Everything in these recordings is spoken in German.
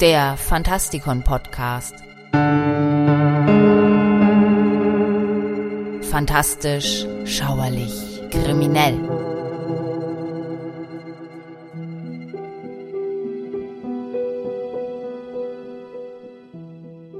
Der Fantastikon Podcast. Fantastisch, schauerlich, kriminell.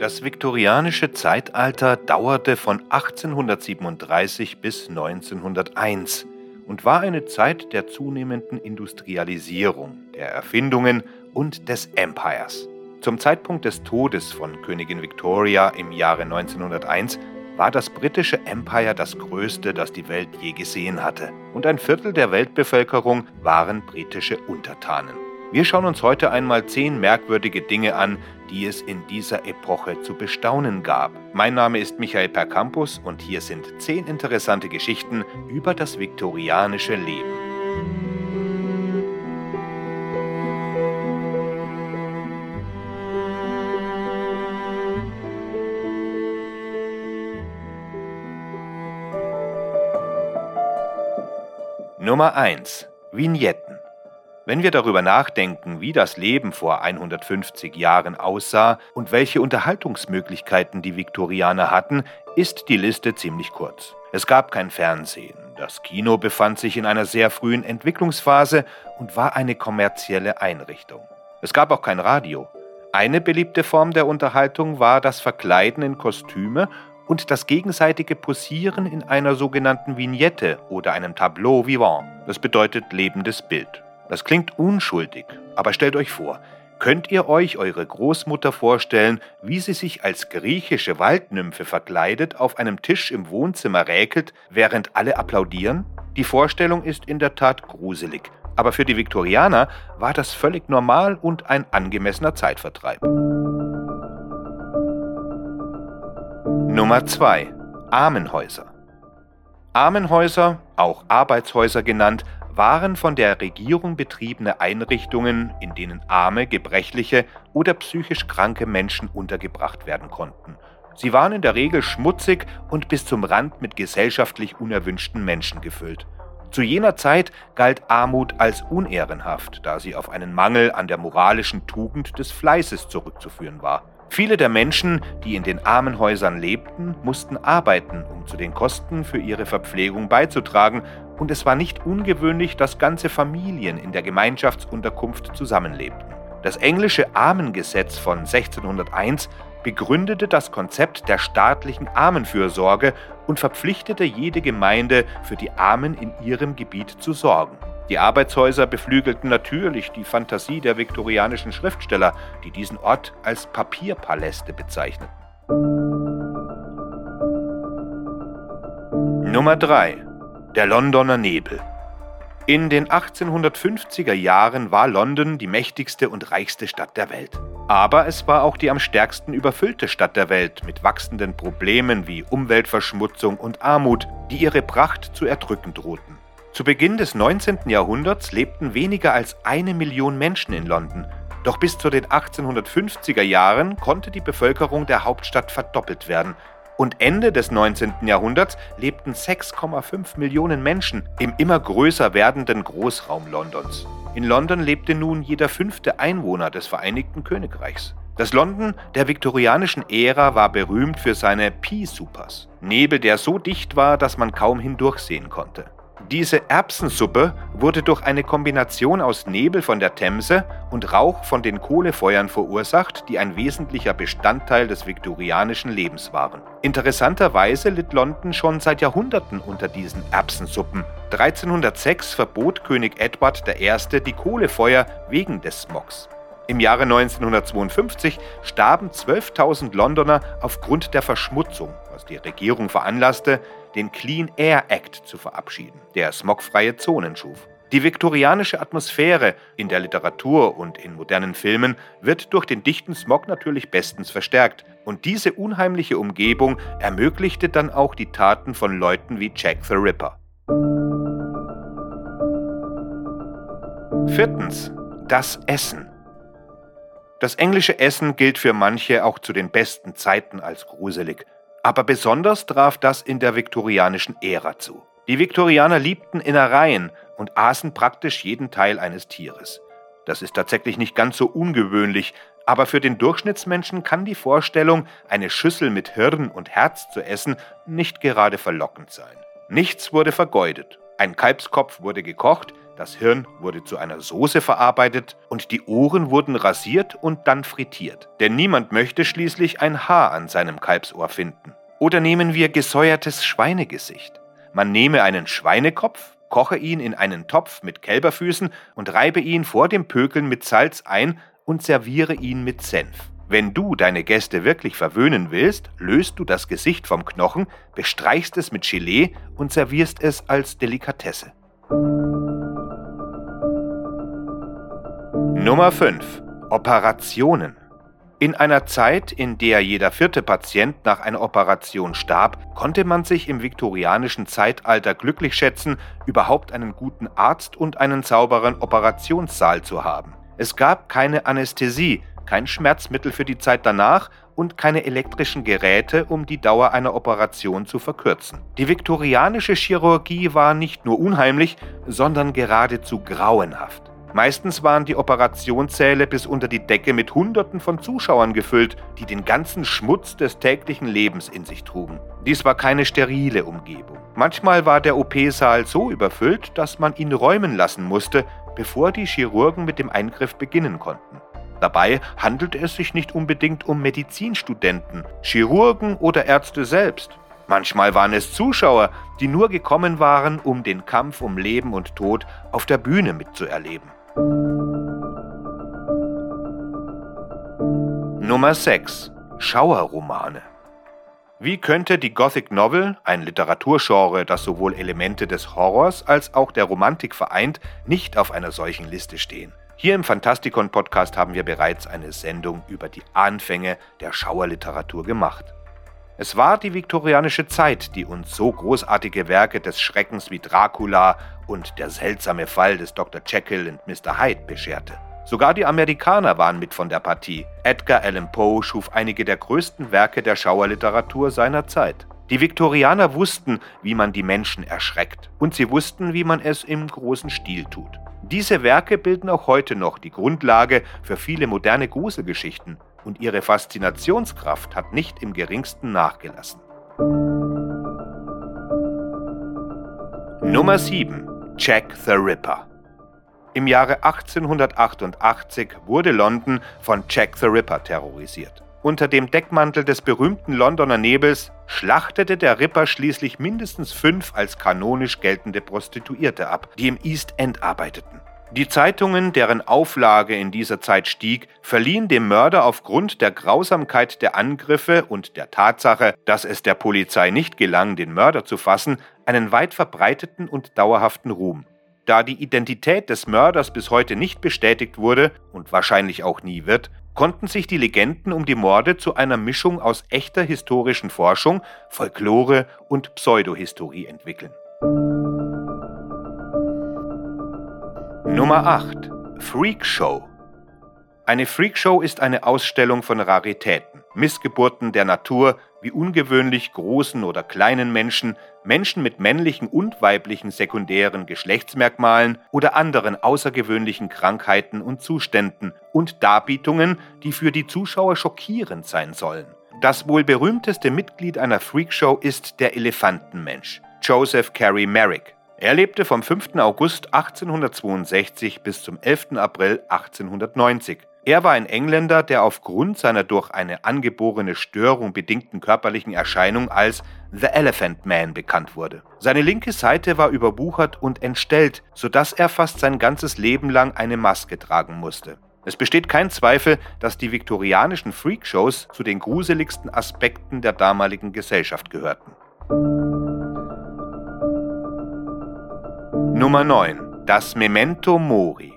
Das viktorianische Zeitalter dauerte von 1837 bis 1901 und war eine Zeit der zunehmenden Industrialisierung, der Erfindungen und des Empires. Zum Zeitpunkt des Todes von Königin Victoria im Jahre 1901 war das britische Empire das größte, das die Welt je gesehen hatte, und ein Viertel der Weltbevölkerung waren britische Untertanen. Wir schauen uns heute einmal zehn merkwürdige Dinge an, die es in dieser Epoche zu bestaunen gab. Mein Name ist Michael Percampus und hier sind zehn interessante Geschichten über das viktorianische Leben. Nummer 1. Vignetten. Wenn wir darüber nachdenken, wie das Leben vor 150 Jahren aussah und welche Unterhaltungsmöglichkeiten die Viktorianer hatten, ist die Liste ziemlich kurz. Es gab kein Fernsehen, das Kino befand sich in einer sehr frühen Entwicklungsphase und war eine kommerzielle Einrichtung. Es gab auch kein Radio. Eine beliebte Form der Unterhaltung war das Verkleiden in Kostüme und das gegenseitige Posieren in einer sogenannten Vignette oder einem Tableau vivant. Das bedeutet lebendes Bild. Das klingt unschuldig, aber stellt euch vor, könnt ihr euch eure Großmutter vorstellen, wie sie sich als griechische Waldnymphe verkleidet auf einem Tisch im Wohnzimmer räkelt, während alle applaudieren? Die Vorstellung ist in der Tat gruselig, aber für die Viktorianer war das völlig normal und ein angemessener Zeitvertreib. Nummer 2. Armenhäuser. Armenhäuser, auch Arbeitshäuser genannt, waren von der Regierung betriebene Einrichtungen, in denen arme, gebrechliche oder psychisch kranke Menschen untergebracht werden konnten. Sie waren in der Regel schmutzig und bis zum Rand mit gesellschaftlich unerwünschten Menschen gefüllt. Zu jener Zeit galt Armut als unehrenhaft, da sie auf einen Mangel an der moralischen Tugend des Fleißes zurückzuführen war. Viele der Menschen, die in den Armenhäusern lebten, mussten arbeiten, um zu den Kosten für ihre Verpflegung beizutragen, und es war nicht ungewöhnlich, dass ganze Familien in der Gemeinschaftsunterkunft zusammenlebten. Das englische Armengesetz von 1601 begründete das Konzept der staatlichen Armenfürsorge und verpflichtete jede Gemeinde, für die Armen in ihrem Gebiet zu sorgen. Die Arbeitshäuser beflügelten natürlich die Fantasie der viktorianischen Schriftsteller, die diesen Ort als Papierpaläste bezeichneten. Nummer 3 der Londoner Nebel. In den 1850er Jahren war London die mächtigste und reichste Stadt der Welt. Aber es war auch die am stärksten überfüllte Stadt der Welt mit wachsenden Problemen wie Umweltverschmutzung und Armut, die ihre Pracht zu erdrücken drohten. Zu Beginn des 19. Jahrhunderts lebten weniger als eine Million Menschen in London, doch bis zu den 1850er Jahren konnte die Bevölkerung der Hauptstadt verdoppelt werden und Ende des 19. Jahrhunderts lebten 6,5 Millionen Menschen im immer größer werdenden Großraum Londons. In London lebte nun jeder fünfte Einwohner des Vereinigten Königreichs. Das London der viktorianischen Ära war berühmt für seine Pea-Supers, Nebel, der so dicht war, dass man kaum hindurchsehen konnte. Diese Erbsensuppe wurde durch eine Kombination aus Nebel von der Themse und Rauch von den Kohlefeuern verursacht, die ein wesentlicher Bestandteil des viktorianischen Lebens waren. Interessanterweise litt London schon seit Jahrhunderten unter diesen Erbsensuppen. 1306 verbot König Edward I. die Kohlefeuer wegen des Smogs. Im Jahre 1952 starben 12.000 Londoner aufgrund der Verschmutzung, was die Regierung veranlasste, den Clean Air Act zu verabschieden, der smogfreie Zonen schuf. Die viktorianische Atmosphäre in der Literatur und in modernen Filmen wird durch den dichten Smog natürlich bestens verstärkt. Und diese unheimliche Umgebung ermöglichte dann auch die Taten von Leuten wie Jack the Ripper. Viertens. Das Essen. Das englische Essen gilt für manche auch zu den besten Zeiten als gruselig. Aber besonders traf das in der viktorianischen Ära zu. Die Viktorianer liebten Innereien und aßen praktisch jeden Teil eines Tieres. Das ist tatsächlich nicht ganz so ungewöhnlich, Aber für den Durchschnittsmenschen kann die Vorstellung, eine Schüssel mit Hirn und Herz zu essen, nicht gerade verlockend sein. Nichts wurde vergeudet. Ein Kalbskopf wurde gekocht, das Hirn wurde zu einer Soße verarbeitet und die Ohren wurden rasiert und dann frittiert. Denn niemand möchte schließlich ein Haar an seinem Kalbsohr finden. Oder nehmen wir gesäuertes Schweinegesicht. Man nehme einen Schweinekopf, koche ihn in einen Topf mit Kälberfüßen und reibe ihn vor dem Pökeln mit Salz ein und serviere ihn mit Senf. Wenn du deine Gäste wirklich verwöhnen willst, löst du das Gesicht vom Knochen, bestreichst es mit Gelee und servierst es als Delikatesse. Nummer 5. Operationen. In einer Zeit, in der jeder vierte Patient nach einer Operation starb, konnte man sich im viktorianischen Zeitalter glücklich schätzen, überhaupt einen guten Arzt und einen sauberen Operationssaal zu haben. Es gab keine Anästhesie, kein Schmerzmittel für die Zeit danach und keine elektrischen Geräte, um die Dauer einer Operation zu verkürzen. Die viktorianische Chirurgie war nicht nur unheimlich, sondern geradezu grauenhaft. Meistens waren die Operationssäle bis unter die Decke mit Hunderten von Zuschauern gefüllt, die den ganzen Schmutz des täglichen Lebens in sich trugen. Dies war keine sterile Umgebung. Manchmal war der OP-Saal so überfüllt, dass man ihn räumen lassen musste, bevor die Chirurgen mit dem Eingriff beginnen konnten. Dabei handelte es sich nicht unbedingt um Medizinstudenten, Chirurgen oder Ärzte selbst. Manchmal waren es Zuschauer, die nur gekommen waren, um den Kampf um Leben und Tod auf der Bühne mitzuerleben. Nummer 6. Schauerromane. Wie könnte die Gothic Novel, ein Literaturgenre, das sowohl Elemente des Horrors als auch der Romantik vereint, nicht auf einer solchen Liste stehen? Hier im Fantastikon Podcast haben wir bereits eine Sendung über die Anfänge der Schauerliteratur gemacht. Es war die viktorianische Zeit, die uns so großartige Werke des Schreckens wie Dracula und der seltsame Fall des Dr. Jekyll und Mr. Hyde bescherte. Sogar die Amerikaner waren mit von der Partie. Edgar Allan Poe schuf einige der größten Werke der Schauerliteratur seiner Zeit. Die Viktorianer wussten, wie man die Menschen erschreckt, und sie wussten, wie man es im großen Stil tut. Diese Werke bilden auch heute noch die Grundlage für viele moderne Gruselgeschichten und ihre Faszinationskraft hat nicht im geringsten nachgelassen. Nummer 7. Jack the Ripper. Im Jahre 1888 wurde London von Jack the Ripper terrorisiert. Unter dem Deckmantel des berühmten Londoner Nebels schlachtete der Ripper schließlich mindestens fünf als kanonisch geltende Prostituierte ab, die im East End arbeiteten. Die Zeitungen, deren Auflage in dieser Zeit stieg, verliehen dem Mörder aufgrund der Grausamkeit der Angriffe und der Tatsache, dass es der Polizei nicht gelang, den Mörder zu fassen, einen weit verbreiteten und dauerhaften Ruhm. Da die Identität des Mörders bis heute nicht bestätigt wurde und wahrscheinlich auch nie wird, konnten sich die Legenden um die Morde zu einer Mischung aus echter historischen Forschung, Folklore und Pseudohistorie entwickeln. Nummer 8. Freakshow. Eine Freakshow ist eine Ausstellung von Raritäten, Missgeburten der Natur, wie ungewöhnlich großen oder kleinen Menschen, Menschen mit männlichen und weiblichen sekundären Geschlechtsmerkmalen oder anderen außergewöhnlichen Krankheiten und Zuständen und Darbietungen, die für die Zuschauer schockierend sein sollen. Das wohl berühmteste Mitglied einer Freakshow ist der Elefantenmensch, Joseph Carey Merrick. Er lebte vom 5. August 1862 bis zum 11. April 1890 er war ein Engländer, der aufgrund seiner durch eine angeborene Störung bedingten körperlichen Erscheinung als The Elephant Man bekannt wurde. Seine linke Seite war überwuchert und entstellt, sodass er fast sein ganzes Leben lang eine Maske tragen musste. Es besteht kein Zweifel, dass die viktorianischen Freakshows zu den gruseligsten Aspekten der damaligen Gesellschaft gehörten. Nummer 9. Das Memento Mori.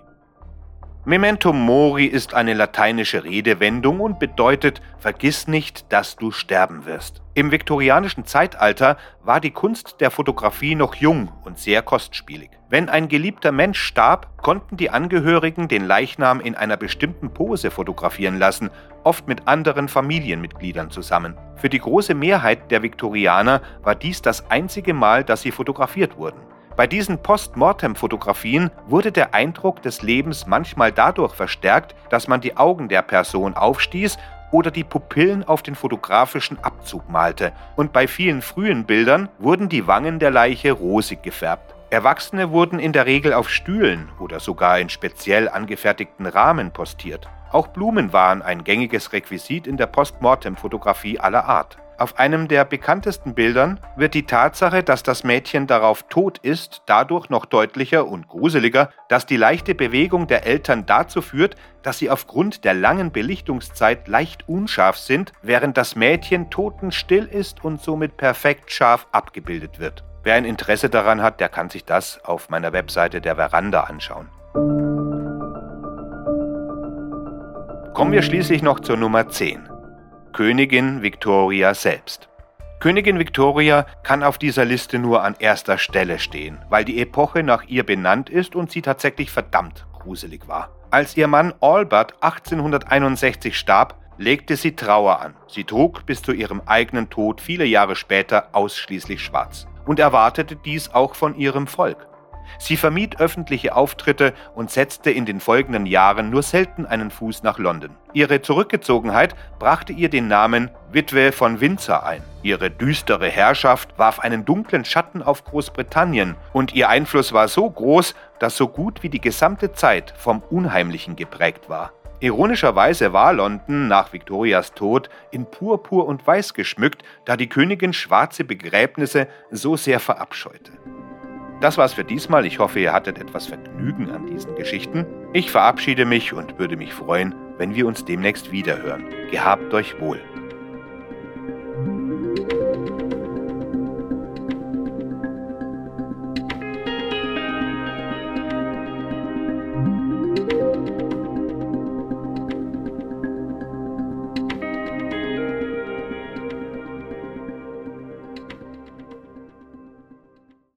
Memento Mori ist eine lateinische Redewendung und bedeutet, vergiss nicht, dass du sterben wirst. Im viktorianischen Zeitalter war die Kunst der Fotografie noch jung und sehr kostspielig. Wenn ein geliebter Mensch starb, konnten die Angehörigen den Leichnam in einer bestimmten Pose fotografieren lassen, oft mit anderen Familienmitgliedern zusammen. Für die große Mehrheit der Viktorianer war dies das einzige Mal, dass sie fotografiert wurden. Bei diesen Postmortem-Fotografien wurde der Eindruck des Lebens manchmal dadurch verstärkt, dass man die Augen der Person aufstieß oder die Pupillen auf den fotografischen Abzug malte, und bei vielen frühen Bildern wurden die Wangen der Leiche rosig gefärbt. Erwachsene wurden in der Regel auf Stühlen oder sogar in speziell angefertigten Rahmen postiert. Auch Blumen waren ein gängiges Requisit in der Postmortem-Fotografie aller Art. Auf einem der bekanntesten Bildern wird die Tatsache, dass das Mädchen darauf tot ist, dadurch noch deutlicher und gruseliger, dass die leichte Bewegung der Eltern dazu führt, dass sie aufgrund der langen Belichtungszeit leicht unscharf sind, während das Mädchen totenstill ist und somit perfekt scharf abgebildet wird. Wer ein Interesse daran hat, der kann sich das auf meiner Webseite der Veranda anschauen. Kommen wir schließlich noch zur Nummer 10. Königin Victoria selbst. Königin Victoria kann auf dieser Liste nur an erster Stelle stehen, weil die Epoche nach ihr benannt ist und sie tatsächlich verdammt gruselig war. Als ihr Mann Albert 1861 starb, legte sie Trauer an. Sie trug bis zu ihrem eigenen Tod viele Jahre später ausschließlich schwarz und erwartete dies auch von ihrem Volk. Sie vermied öffentliche Auftritte und setzte in den folgenden Jahren nur selten einen Fuß nach London. Ihre Zurückgezogenheit brachte ihr den Namen Witwe von Windsor ein. Ihre düstere Herrschaft warf einen dunklen Schatten auf Großbritannien und ihr Einfluss war so groß, dass so gut wie die gesamte Zeit vom Unheimlichen geprägt war. Ironischerweise war London nach Victorias Tod in Purpur und Weiß geschmückt, da die Königin schwarze Begräbnisse so sehr verabscheute. Das war's für diesmal. Ich hoffe, ihr hattet etwas Vergnügen an diesen Geschichten. Ich verabschiede mich und würde mich freuen, wenn wir uns demnächst wiederhören. Gehabt euch wohl.